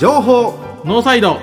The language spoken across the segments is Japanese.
情報。ノーサイド。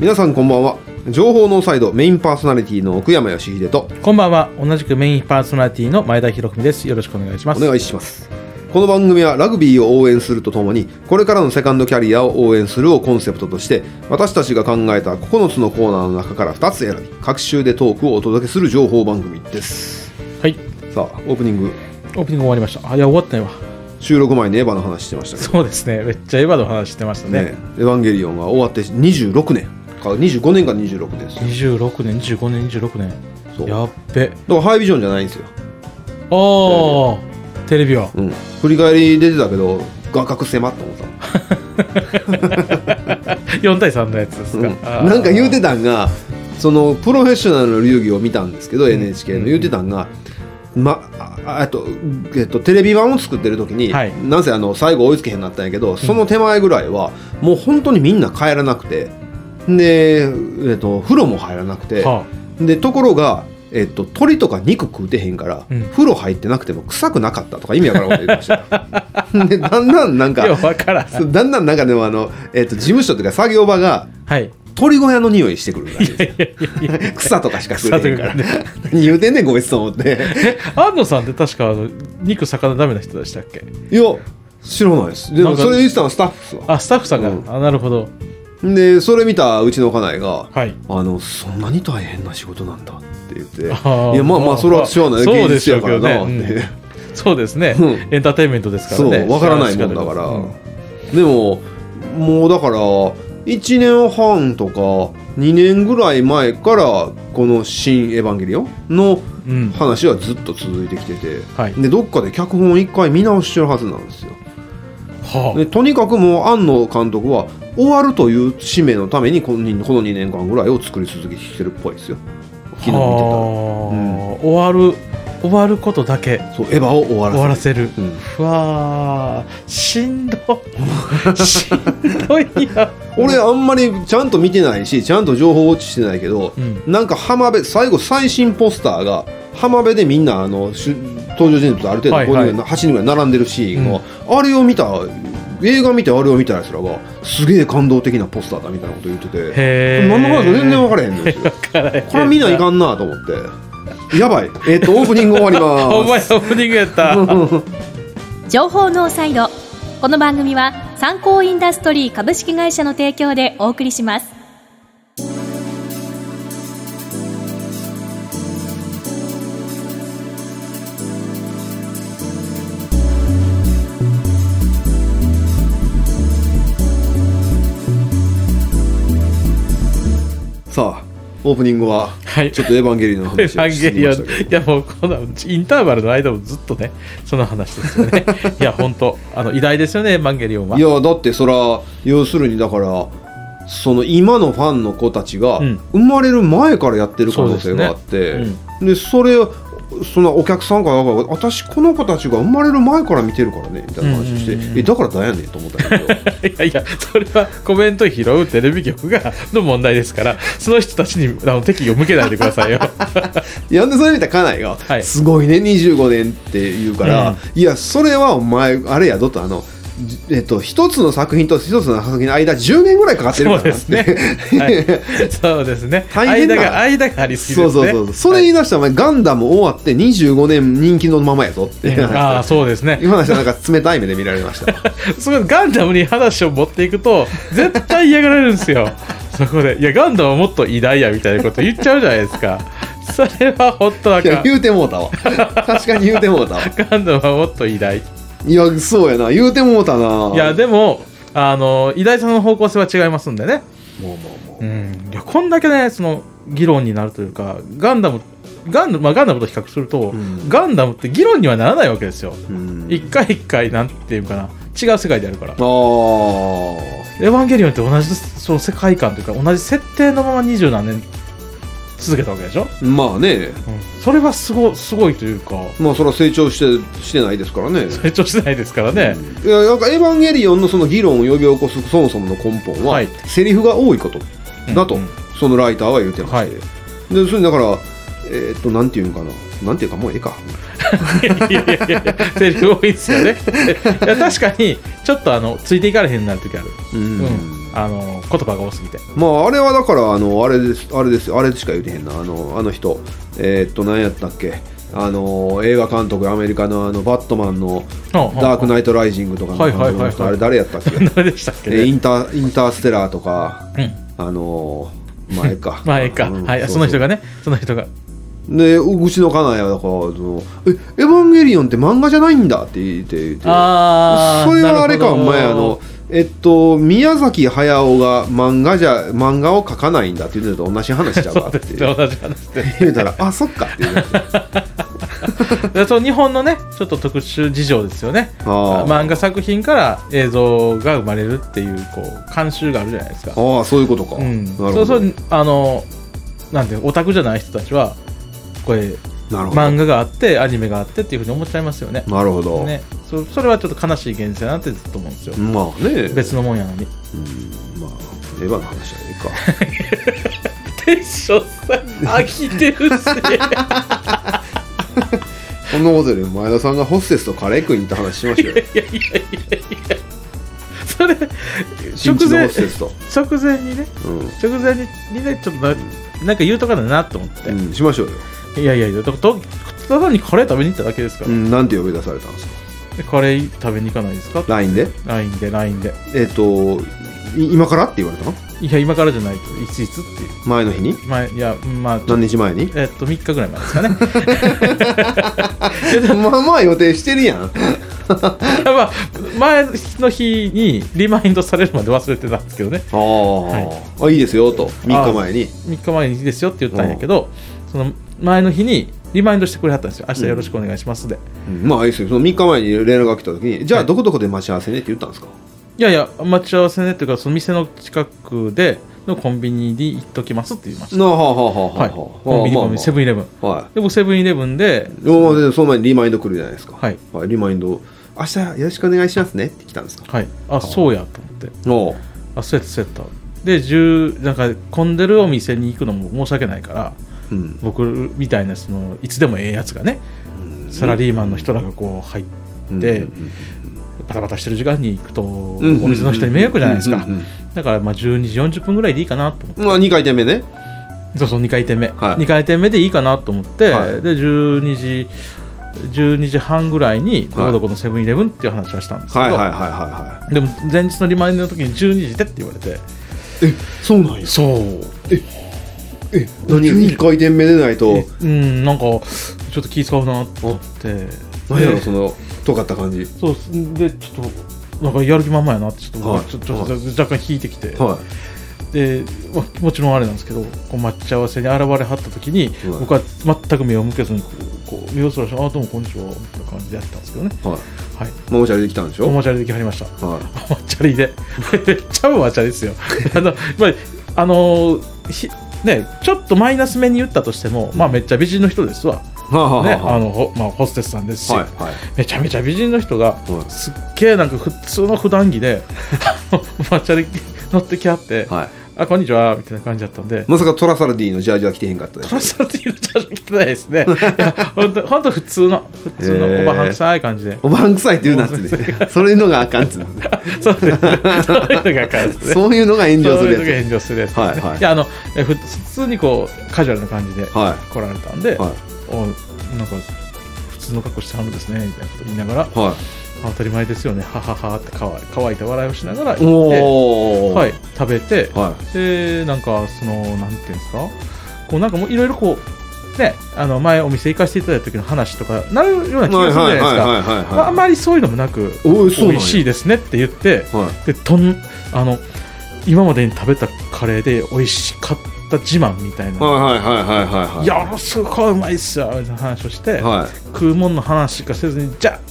皆さんこんばんは。情報ノーサイドメインパーソナリティの奥山義秀と。こんばんは。同じくメインパーソナリティの前田博文です。よろしくお願いします。お願いしますこの番組はラグビーを応援するとともにこれからのセカンドキャリアを応援するをコンセプトとして私たちが考えた9つのコーナーの中から2つ選び各週でトークをお届けする情報番組です。はい。さあオープニング。オープニング終わりました。あいや終わったよ。収録前にエヴァの話してましたけど。そうですね。めっちゃエヴァの話してましたね。ねエヴァンゲリオンが終わって26年。か25年か26年です。26年25年26年。そう。やっべ。だからハイビジョンじゃないんですよ、ああテレビはうん、振り返り出てたけど画角狭って思った。4対3のやつですか、うん。なんか言うてたんがそのプロフェッショナルの流儀を見たんですけど、NHK の。言うてたんが、まああとえっと、テレビ版を作ってる時に、はい。なんせあの最後追いつけへんなったんやけど、その手前ぐらいはもう本当にみんな帰らなくてで、えっと、風呂も入らなくて、はでところが、えっと、鳥とか肉食うてへんから、うん。風呂入ってなくても臭くなかったとか意味わからんこと言ってました。でだんだんなんかうわからん。そうだんだんなんかでもあの、えっと、事務所というか作業場がはい。鳥小屋の匂いしてくるら草とかしか食えてへんから。何言うてんねんこいつと思って。安野さんって確かあの肉魚ダメな人でしたっけ？いや知らないです。でもそれ言ってたのはスタッフっすわあスタッフさんが、うん。あなるほど。でそれ見たうちの家内がはい「あのそんなに大変な仕事なんだ」って言って「いやまあまあそれはしょうがない。やからな」ってそうですね、うん。エンターテインメントですからね。わからないもんだから、うん。でももうだから1年半とか2年ぐらい前からこの「新エヴァンゲリオン」のうん。話はずっと続いてきてて、はい。でどっかで脚本一回見直してるはずなんですよ。はでとにかくもう庵野監督は終わるという使命のためにこの2この2年間ぐらいを作り続けてきてるっぽいですよ。あ昨日見てた。らはあ終わる終わることだけ。そうエヴァを終わらせる。終わらせる、うん。ふわーしんど。しんどいや。俺あんまりちゃんと見てないしちゃんと情報ウォッチしてないけど、うん。なんか浜辺最後最新ポスターが浜辺でみんなあのし登場人物ある程度はい5人ぐらい、はい。8人ぐらい並んでるシーンを、あれを見た映画見てあれを見たやつらがすげえ感動的なポスターだみたいなこと言ってて何の話か全然分からへんのですよ。分からへん。これ見ないかんなと思って。やばい。えっ、とオープニング終わりお前まオープニングやった。情報ノーサイド。この番組は参考インダストリー株式会社の提供でお送りしますさあオープニングははい。ちょっとエヴァンゲリオンの話をしてましたけど。いやもうこのインターバルの間もずっとねその話ですよね。いや本当あの偉大ですよねエヴァンゲリオンは。いやだってそら要するにだからその今のファンの子たちがうん。生まれる前からやってる可能性があってそうですでそれそのお客さんから私この子たちが生まれる前から見てるからねみたいな話して、うんうん。うんえだからだやねんと思ったけど。いやいやそれはコメント拾うテレビ局がの問題ですからその人たちにあの敵意を向けないでくださいよ。いやんでそれ見た家内が、はい。すごいね25年って言うから、いやそれはお前あれやどとあのじえっと、一つの作品と一つの作品の間10年ぐらいかかってるそうからですね、はい、そうですね。大変な。間が間がありすぎそうですね。そうそうそれ言い出したらお前ガンダム終わって25年人気のままやぞって。はいああそうですね。今話はなんか冷たい目で見られました。そこガンダムに話を持っていくと絶対嫌がられるんですよ。そこでいやガンダムはもっと偉大やみたいなこと言っちゃうじゃないですか。それは本当あかんいや言うてもうたわ。確かに言うてもうたわ。ガンダムはもっと偉大いやそうやな。言うてもうたな。いやでもあの偉大さの方向性は違いますんでね。もうもうもう。うん。いやこんだけねその議論になるというかガンダムガンダム、まあ、ガンダムと比較すると、ん。ガンダムって議論にはならないわけですよ。うん。一回一回なんていうかな。違う世界であるから。エヴァンゲリオンって同じその世界観というか同じ設定のまま二十何年続けたわけでしょ、まあね。それはすごすごいというか。まあそれは成長してしてないですからね。成長してないですからね、いやなんかエヴァンゲリオンのその議論を呼び起こすそもそもの根本は、はい。セリフが多いことだと、うんうん。そのライターは言ってまして、はい。でそれだからえーっとなんていうのかな？なんていうかもうええか。いやいやいやセリフ多いですよね。いや確かにちょっとあのついていかれへんなる時ある、うん。うんあの言葉が多すぎて。まああれはだからあのあれですあれですよ。あれしか言うてへんな。あのあの人。えーっと何やったっけ。あの映画監督アメリカのあのバットマンの「ダークナイト・ライジング」とかの人あれ誰やったっけ？誰でしたっけ？ねえインターインターステラーとか。うん。あの前か。前か、うんはいその人がね。その人がでうちの家内はだからえ「エヴァンゲリオンって漫画じゃないんだ」って言って言って。あそれはあれかお前あのえっと宮崎駿が漫画じゃ漫画を描かないんだって言うのと同じ話ちゃうかって同じ話で言うたら「あそっか」って言うで その日本のねちょっと特殊事情ですよね。漫画作品から映像が生まれるっていうこう慣習があるじゃないですか、ああそういうことか、うん、そうそうあのなんていうオタクじゃない人たちはこれ漫画があってアニメがあってっていうふうに思っちゃいますよね。なるほど、ね。そそれはちょっと悲しい現実だなってずっと思うんですよ、まあね。別のもんやのに。うんまあエヴァの話はええか。テッションさん飽きてるしこんなことより前田さんがホステスとカレー食いに行った話しましたよ。いやいやいやいやそれ新地の直前直前にね。う直前ににねちょっとななんか言うとかだなと思って、んうん、しましょうよ、いやいやいやだとただにカレー食べに行っただけですから、うん、なんて呼び出されたんですか？でカレー食べに行かないですか？LINE で？LINE で LINE で。えっ、とい今からって言われたの？いや今からじゃないといついつっていう。前の日に？前いやまあ何日前に？えっと3日ぐらい前ですかね。まあまあ予定してるやん。まあ前の日にリマインドされるまで忘れてたんですけどね。あー、あいいですよと。3日前に。3日前にいいですよって言ったんやけどその前の日にリマインドしてくれはったんですよ。明日よろしくお願いしますで、うん。まあいいですよ。その3日前に連絡が来た時にじゃあはい。どこどこで待ち合わせねって言ったんですか、いやいや待ち合わせねっていうかその店の近くでのコンビニに行っときますって言いました。はあはあはい、コンビニコンビニセブンイレブン。ンはで僕セブンイレブンでいもうでその前にリマインド来るじゃないですか。はい。はい、リマインド。明日よろしくお願いしますねって来たんですか？はい。あそうやと思って。おう。あそうやったそうやった。で10なんか混んでるお店に行くのも申し訳ないからうん。僕みたいなそのいつでもええやつがねサラリーマンの人らがこう入って、うんバタバタしてる時間に行くとおうんうん店の人に迷惑じゃないですか。うんうんだからまあ12時40分ぐらいでいいかなと思って。うんまあ2回転目ね。そうそう2回転目、はい。2回転目でいいかなと思って、はい。で12時12時半ぐらいにどはい。こどこのセブンイレブンっていう話はしたんですけど、はいはいはいはいはでも前日のリマインドの時に12時でって言われて。いえそうなんや。そう。え何2回転目でないと。えうんなんかちょっと気使うなと思って。何やろでその尖った感じ。そうでちょっとなんかやる気満々やなってちょっと、はい。ちょ若干引いてきて、はで、まあ、もちろんあれなんですけどこう待ち合わせに現れはった時に、うん僕は全く目を向けずにこう目をそらして「あどうもこんにちは」みたいな感じでやってたんですけどね。い。はい。はいママチャリで来たんでしょ？おもちゃりできはりました。はい。おもちゃりで。めっちゃおもちゃりですよ。あの、まあ、あのーひねちょっとマイナス目に言ったとしても、まあめっちゃ美人の人ですわ、ね、はああのほまあ、ホステスさんですし、はいはい。めちゃめちゃ美人の人が、はいすっげえなんか普通の普段着でおもちゃり乗ってきはって、はいあこんにちはみたいな感じだったんで、まさかトラサラディのジャージは着てへんかったトラサルティーのジャージ着てないですね。いや、本当本当普通の、普通のおばはん臭い感じで。おばんくさいって言うなっつってそう。いうのがあかんっつうの。そうです。ね。そういうのがあかんですね。そういうのが炎上するそういうのがや炎上するやつ。ね。はいはい。いや、あの、普通にこう、カジュアルな感じでつは来られたんで、い。はおなんか、普通の格好してはるんですね、みたいなこと言いながら、いはあ当たり前ですよね、はははって乾い乾いた笑いをしながらい行って、はい、食べて、はでなんかそのなんていうんですか？こうなんかもういろいろこうねあの前お店行かせていただいた時の話とかなるような気がするじゃないですか。ああんまりそういうのもなくおいしいですねって言ってはでとんあの今までに食べたカレーで美味しかった自慢みたいな、はいはいはいはいはいはい。いやすごいうまいっすよみたいな話をして、はい。食うもんの話しかせずにじゃあ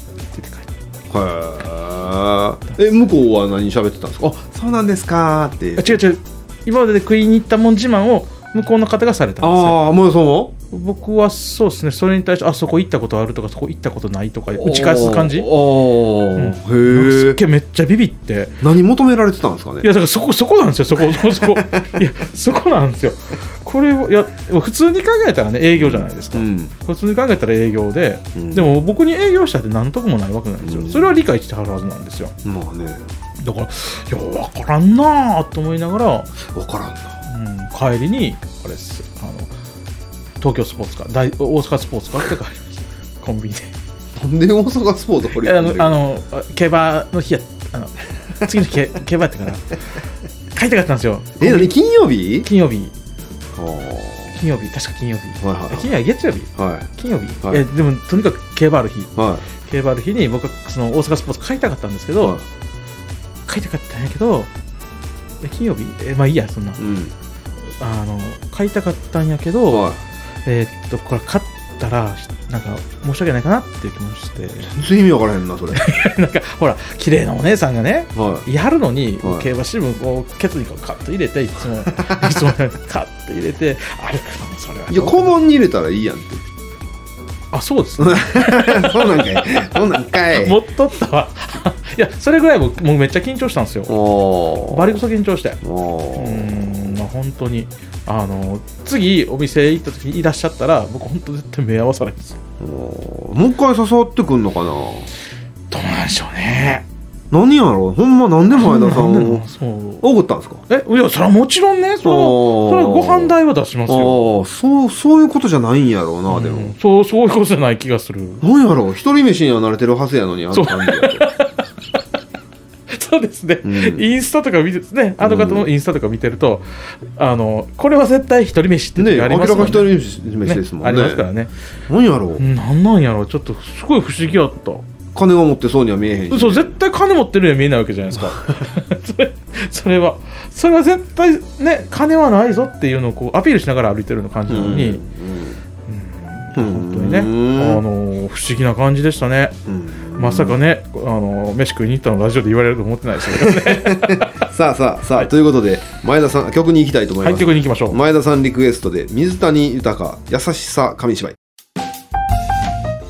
って言って帰ってはいえ向こうは何喋ってたんですか？あそうなんですかーって。あ違う違う。今までで食いに行ったもん自慢を向こうの方がされたんですよ。ああもうそも僕はそうですね。それに対してあそこ行ったことあるとかそこ行ったことないとか打ち返す感じ？あー。うん。へえすっげえめっちゃビビって。何求められてたんですかね？いやだからそこそこなんですよ。そこそこそこ。いやそこなんですよこれをいや普通に考えたらね営業じゃないですか、うん。普通に考えたら営業で、うん。でも僕に営業したって何ともないわけなんですよ、うん。それは理解してはるはずなんですよ。まあね。だからいや分からんなと思いながら、分からんな。うん、帰りにあれですあの東京スポーツカー大大阪スポーツカーって帰りました。コンビニで。なんで大阪スポーツ掘り込んでるの？あのあ競馬の日やあの次の日競競馬やったから帰りたかったんですよ。え何金曜日？金曜日金曜日確か金曜日。はいはいえ金曜日月曜日？はい。金曜日、はい。えでもとにかく競馬ある日。は競馬ある日に僕はその大阪スポーツ買いたかったんですけいど、は買いたかったんやけどえ金曜日？えまあいいやそんな、いうん。あの買いたかったんやけど、はい。えーっとこれ買ったらなんか申し訳ないかなっていう気もして。全然意味分からへんなそれ。なんかほら綺麗なお姉さんがねはい。やるのに、はい。競馬新聞こうケツにこうカッと入れていつも いつもカッと入れてあれそれはいや顧問に入れたらいいやんってあそうですね そうなんかい。そうなんかい。持っとったわ。いやそれぐらい僕もうめっちゃ緊張したんですよ。おバリクソ緊張して。うん。まあ本当に。あの次お店行った時にいらっしゃったら僕本当絶対目合わさないんですよ。もう一回誘ってくんのかな？どうなんでしょうね。何やろ？ほんま何で前田さんなん でをなそう。送ったんですか？えいやそれはもちろんね。それはそれはご飯代は出しますよ。ああそうそういうことじゃないんやろうな、でも。うん。そうそういうことじゃない気がする。何やろ？う一人飯には慣れてるはずやのにあの感じそうですね、うん。インスタとか見てねあの方のインスタとか見てると、あのこれは絶対一人飯ってね時あり明らか一ますもんね人飯ですもんね。ありますからね。何やろう、うんなんなんやろちょっとすごい不思議やった。金を持ってそうには見えへんし。嘘絶対金持ってるに見えないわけじゃないですか。そ れそれは。それは絶対ね金はないぞっていうのをこうアピールしながら歩いてるような感じなのに、うん本当にね。あうん。の不思議な感じでしたね。うん。まさかねあの飯食いに行ったのラジオで言われると思ってないですけどね。さあさあさあ、ということで前田さん曲に行きたいと思いはいます、曲に行きましょう。前田さんリクエストで水谷豊優しさ紙芝居。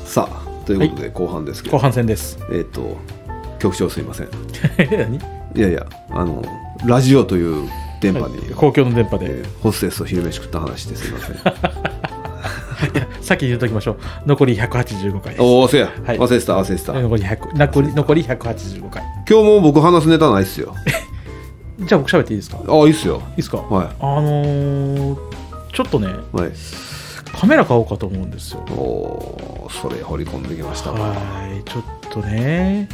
さあということで後半ですけど、後半戦です。えっ、と局長すいません。何？いやいやあのラジオという電波に、公共の電波で、えーホステスと昼飯食った話ですいません さっき言っときましょう。残り185回です。おおせや、はい。忘れてた忘れてた、残り100残り残り185回。今日も僕話すネタないっすよ。じゃあ僕喋っていいですか？いあいいっすよ。いですか、はあのーちょっとねいはい。カメラ買おうかと思うんですよ。おーそれ掘り込んできました。はいちょっとね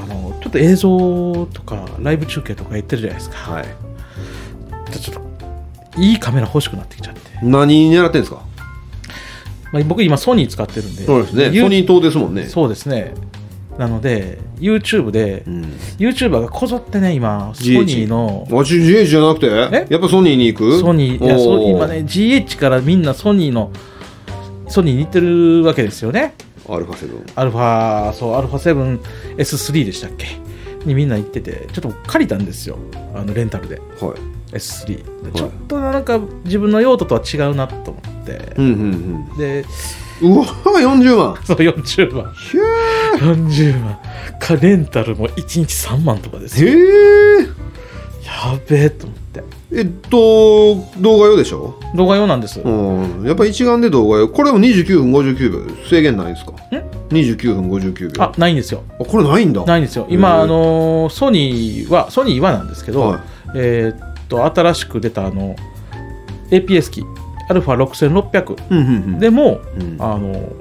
あのちょっと映像とかライブ中継とかやってるじゃないですか。はいいいカメラ欲しくなってきちゃって、何狙ってんですか？まあ、僕今ソニー使ってるんで。そうですね。ソニー島ですもんね。そうですね。なので YouTube で、うん。YouTuber がこぞってね今ソニーの。あ GH じゃなくて？え？やっぱソニーに行く？ソニーいやそう今ね GH からみんなソニーのソニーに行ってるわけですよね。アルファセブン。アルファそうアルファ 7S3 でしたっけ？にみんな行っててちょっと借りたんですよ。あのレンタルで。はい S3 でちょっとなんか自分の用途とは違うなと思って。うんうんでうん。うわ40万。そう40万。ひゃ40万。かレンタルも1日3万とかですへえやべえと思って。えっと動画用でしょ？動画用なんです、うん。やっぱ一眼で動画用。これも29分59秒。制限ないんですか？29分59秒。あないんですよ。あこれないんだ。ないんですよ。へ今ー。あのーソニーはソニーはなんですけど、はい。えーっと新しく出たあの APS 機 α6600 うんうんうん。でも、うん。あの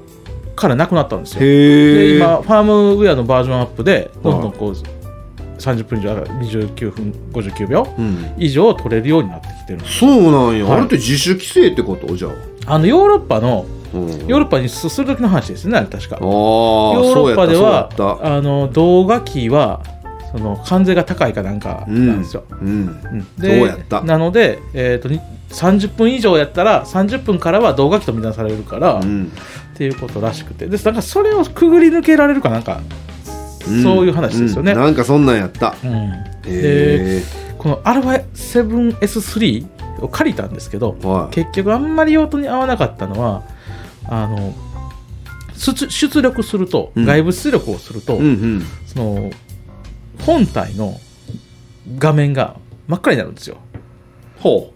からなくなったんですよ。で今ファームウェアのバージョンアップでどんどんこう30分以上29分59秒うん。以上撮れるようになってきてるんですそうなんや、はい。あれって自主規制ってこと？じゃあ、あのヨーロッパのうん、ヨーロッパにする時の話ですねあれ確か。ヨーロッパではあの動画機はその関税が高いかなんかなんですよ、たうん。うん。そうやった？なので、えー、とに30分以上やったら30分からは動画機と見なされるから、っうん。ていうことらしくて。ですなんかそれをくぐり抜けられるかなんか、そういう話ですよね。うん。なんかそんなんやった。うん。へえこの α7S3 を借りたんですけどはい。結局あんまり用途に合わなかったのはあの出出力すると、うん。外部出力をすると、うんうん。その本体の画面が真っ赤になるんですよ。ほ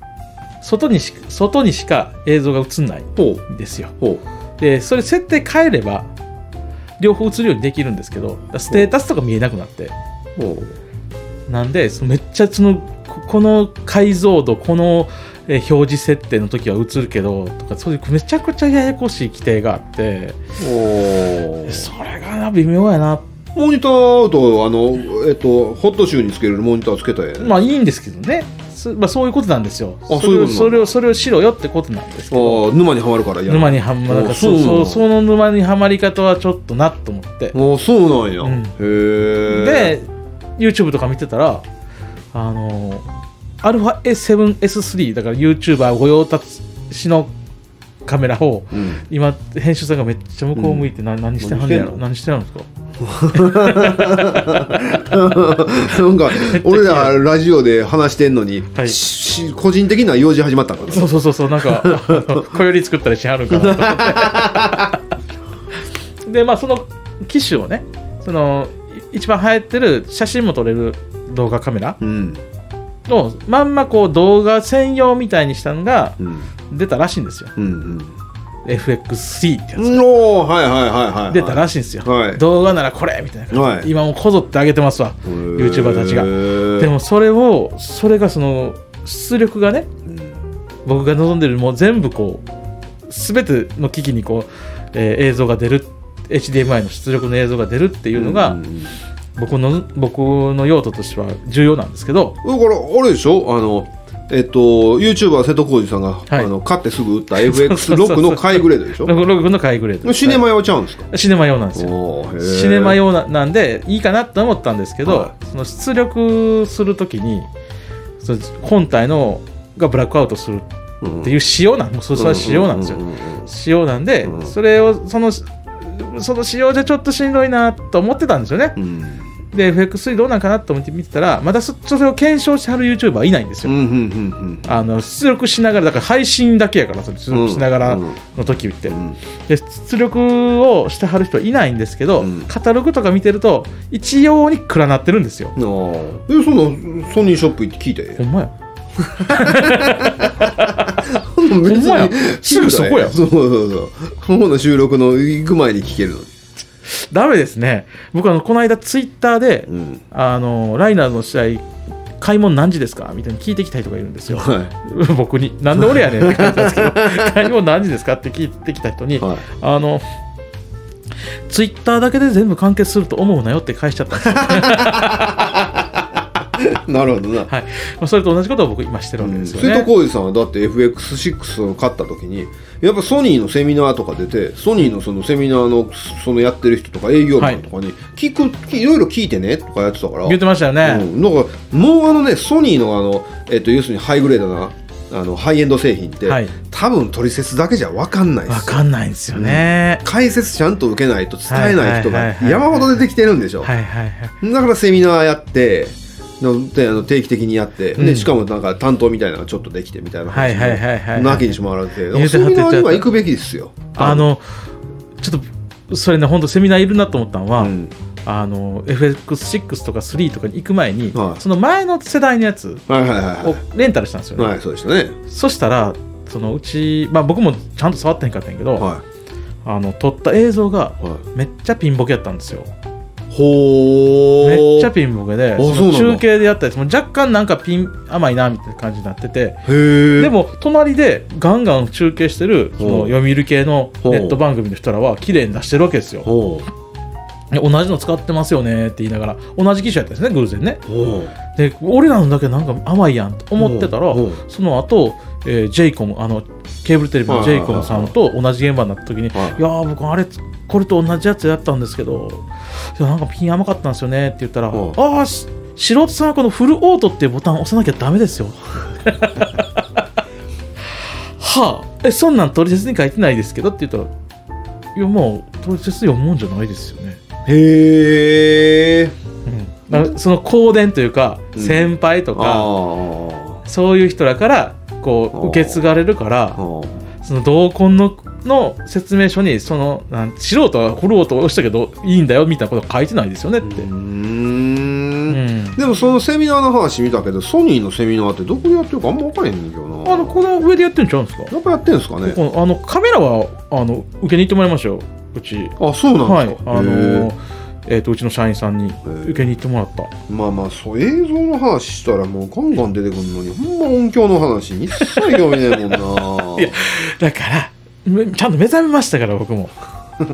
外にし外にしか映像が映んないんですよ。でそれ設定変えれば両方映るようにできるんですけどステータスとか見えなくなって。なんでそのめっちゃそのここの解像度このえー表示設定の時は映るけどとかそういうめちゃくちゃややこしい規定があって。それがな微妙やなモニターとあのえっとホットシューにつけるモニターつけたらええまあいいんですけどね。そ,、まあ、そういうことなんですよ。あそそういうことそれをそれをしろよってことなんですけど。ああ沼にはまるからや沼にはまなんかあそうそうその沼にはまり方はちょっとなと思って。ああそうなんや、うん。へえで YouTube とか見てたらあの α7S3 だから YouTuber 御用達しのカメラをうん。今編集さんがめっちゃ向こう向いて何,、何してはんねやろ？何してはんですか？なんか俺らラジオで話してんのに、はい。し個人的な用事始まったの？そうそうそうそうなんか 小より作ったりしはるんかなと でまあその機種をねそのい一番流行ってる写真も撮れる動画カメラうんのまんまこう動画専用みたいにしたのがうん。出たらしいんですよ。うんうん。FX3 ってやつ。うんおーはいはいはいはいはい。出たらしいんですよ、はい。動画ならこれみたいな。感じで、はい。今もうこぞってあげてますわ。YouTuber たちが。でもそれをそれがその出力がねうん。僕が望んでるもう全部こう全ての機器にこう、えー映像が出る HDMI の出力の映像が出るっていうのが、うんうん僕の僕の用途としては重要なんですけど。だからあれでしょ？あのえっと YouTuber 瀬戸康史さんが、はい。あの買ってすぐ売った そうそうそう FX6 の買いグレードでしょ？ログログの買いグレードシネマ用ちゃうんですか、シネマ用なんですよ。シネマ用ななんでいいかなと思ったんですけど、はその出力するときにその本体のがブラックアウトするうんっていう仕様なんもうそれは仕様なんですよ、うううん。仕様なんで、うん。それをそのその仕様じゃちょっとしんどいなと思ってたんですよね。うんで FX3 どうなんかなと思って見てたらまだそそれを検証してはる YouTuber はいないんですよ、うんうんうんあの出力しながらだから配信だけやからそれ出力しながらうんの時って、うん。で出力をしてはる人はいないんですけど、うん。カタログとか見てると一様に暗なってるんですよ。あーえそんなソニーショップ行って聞いて。ほんまや。ほんまや。すぐそこや。そうそうそう。この収録の行く前に聞けるのにダメですね。僕あのこの間ツイッターで、うん。あのライナーズの試合買い物何時ですか？みたいに聞いてきた人がいるんですよ。は 僕に。なんで俺やねんって感じですけど 買い物何時ですか？って聞いてきた人に、いはい。あのツイッターだけで全部完結すると思うなよって返しちゃったんですよ、なるほどな。はい。まあ、それと同じことを僕今してるわけですよ瀬戸ね、康史さんはだって FX6 を買った時にやっぱソニーのセミナーとか出てソニーのそのセミナーのそのやってる人とか営業マンとかに聞く、い、ろいろ聞いてねとかやってたから。言ってましたよね、うん、なんかもうあのねソニーのあの、えっと要するにハイグレードなあのハイエンド製品って、はい。多分取説だけじゃ分かんないですよ。わかんないんですよね、解説ちゃんと受けないと伝えない人がはいはいはいはい。山ほど出てきてるんでしょ、はいはいはい。だからセミナーやってのであの定期的にやって、うん。でしかもなんか担当みたいなのがちょっとできてみたいなはいはいはいはい。はいなきにしもあらずで。セミナーには行くべきですよ。あのちょっとそれね本当セミナーいるなと思ったのは、うん。あの FX6 とか3とかに行く前に、はい。その前の世代のやつはいはいはいをレンタルしたんですよね、はい、はい、そうでしたね。そしたらそのうち、まあ、僕もちゃんと触ってへんかったんやけど、はあの撮った映像がめっちゃピンボケやったんですよほー。めっちゃピンボケで中継でやったやつも若干なんかピン甘いなみたいな感じになっててでも隣でガンガン中継してるその読売系のネット番組の人らは綺麗に出してるわけですよ。同じの使ってますよねって言いながら同じ機種やったんですね偶然ね。で俺らのだけなんか甘いやんと思ってたらその後、えー、ジェイコムあのケーブルテレビのジェイコムさんと同じ現場になった時に「い。はいやー僕あれこれと同じやつやったんですけどなんかピン甘かったんですよね」って言ったら「うん。ああし素人さんはこのフルオートっていうボタン押さなきゃダメですよ」はあ。えそんなん取説に書いてないですけどって言ったら「いやもう取説読むもんじゃないですよね」うへえだからその香典というかうん。先輩とか、あそういう人らからこう受け継がれるからはその同梱のの説明書にそのなん素人はフルオートを押したけどいいんだよみたいなこと書いてないですよねって、でもそのセミナーの話見たけどソニーのセミナーってどこでやってるかあんま分からへんねんけどな。あのこの上でやってるんちゃうんですか？やっぱやってんすかね？あのカメラはあの受けに行ってもらいましたようち。あそうなんはいですか、あのへー。えーとうちの社員さんに受けに行ってもらった。えまあまあそう映像の話したらもうガンガン出てくるのにほんま音響の話に一切興味ねえもんな。いやだからめちゃんと目覚めましたから僕も。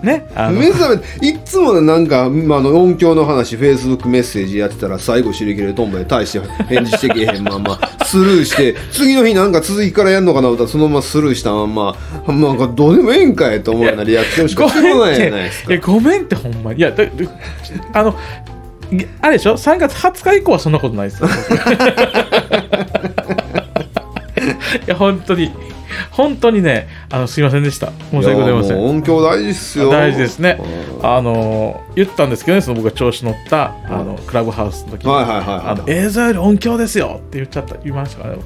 ね？目覚めいっつもなんか、まあ、あの音響の話フェイスブックメッセージやってたら最後シリキレトンボで大して返事してけえへんまんま スルーして次の日なんか続きからやんのかな思ったらそのままスルーしたまんまなんかどうでもええんかいと思うようなリアクションしかごしてこないめんって。じゃないですか。ごめんってほんまに。いやだだあのいあれでしょ？3月20日以降はそんなことないですよ。いや本当に本当にねあのすいませんでした。申し訳ございません。音響大事っすよ。大事ですね。うん。あの言ったんですけどねその僕が調子乗ったあのクラブハウスの時に、はいはいはいはい。あの映像より音響ですよって言っちゃった言いましたからね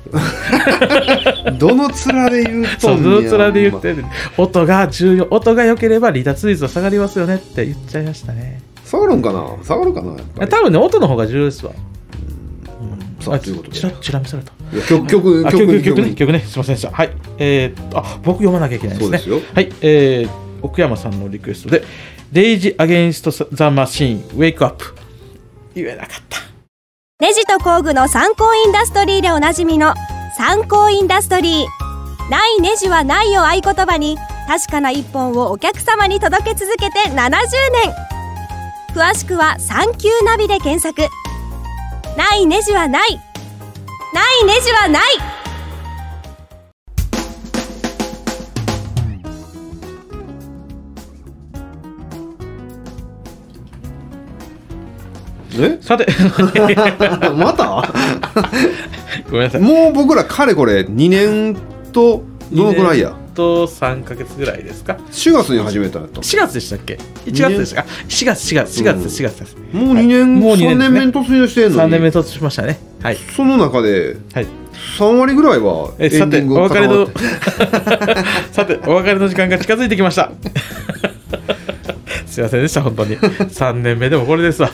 僕。どの面で言うとそんねや。うずっとで言ってる音が重要音が良ければ離脱率は下がりますよねって言っちゃいましたね。下がるんかな？下がるかな多分ね音の方が重要ですわさあということで。ちらちら見された。曲曲あ曲曲曲ね。に曲ね。すいませんでした。はい。えーあ僕読まなきゃいけないですね。そうですよ。はい。えー、奥山さんのリクエストで「レイジ・アゲンスト・ザ・マシーン・ウェイクアップ」言えなかった。ネジと工具の参考インダストリーでおなじみの参考インダストリー。ないネジはないを合言葉に確かな一本をお客様に届け続けて70年。詳しくは「サンキューナビ」で検索ないネジはない。ないネジはない。え？さて。また？ごめんなさい。もう僕らかれこれ2年とどのくらいや？2年と3ヶ月ぐらいですか？4月に始めたんやった4月でしたっけ？1月でしたか？4月4月4月です4月です。もう2年、もう2 3年目に突入してんのに。3年目突入しましたね。はい。その中ではい。3割ぐらいはエンディングお別れの さてお別れの時間が近づいてきました。すいませんでした本当に。3年目でもこれですわ。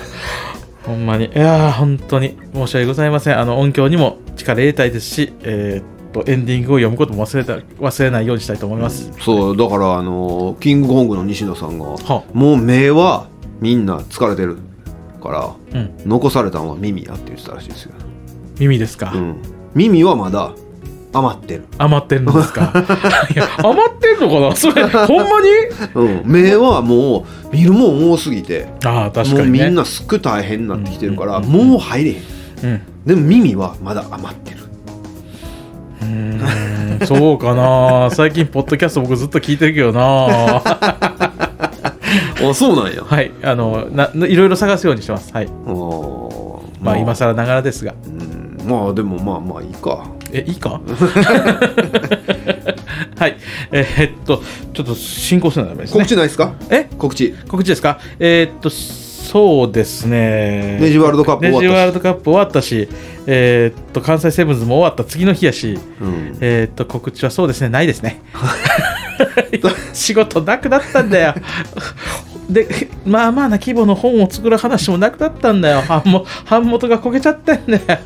ほんまに。いやー本当に申し訳ございません。あの音響にも力入れたいですしえーっとエンディングを読むことも忘れた忘れないようにしたいと思います、そうだからあのキングコングの西野さんがはもう目はみんな疲れてるからうん。残されたのは耳やって言ってたらしいですよ、耳ですか、うん、耳はまだ余ってる、余ってんのですか？余ってんのかな？それほんまに？うん、目はもう見るもん多すぎてああ確かにね。もうみんなすっごい大変になってきてるから、うんうんうん。もう入れへん。うん。でも耳はまだ余ってるうーん。そうかな。最近ポッドキャスト僕ずっと聞いてるけどな。あそうなんや。はい。あのないろいろ探すようにしてます。はい。まあ今更ながらですが。うん。まあでもまあまあいいか。えいいか？はい。えーっとちょっと進行せないとダメですね。告知ないですか？え？告知。告知ですか？えーっとそうですね。ネジワールドカップ終わったし。ネジワールドカップ終わったしえーっと関西セブンズも終わった次の日やしうん。えーっと告知はそうですね。ないですね。仕事なくなったんだよ。でまあまあな規模の本を作る話もなくなったんだよ。版元がこけちゃってんだよ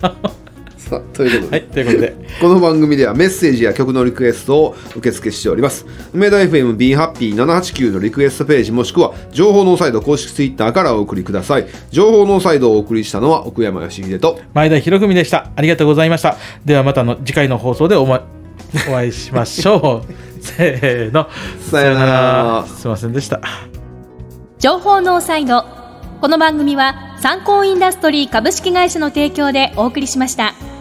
さあということで、はいということで。この番組ではメッセージや曲のリクエストを受付しております。梅田 FM b ハッピー789のリクエストページもしくは情報ノーサイド公式ツイッターからお送りください。情報ノーサイドをお送りしたのは奥山義秀と。前田博文でした。ありがとうございました。ではまたの次回の放送でお,、ま、お会いしましょう。せーの。さよなら。すいませんでした。情報ノーサイドこの番組は参考インダストリー株式会社の提供でお送りしました。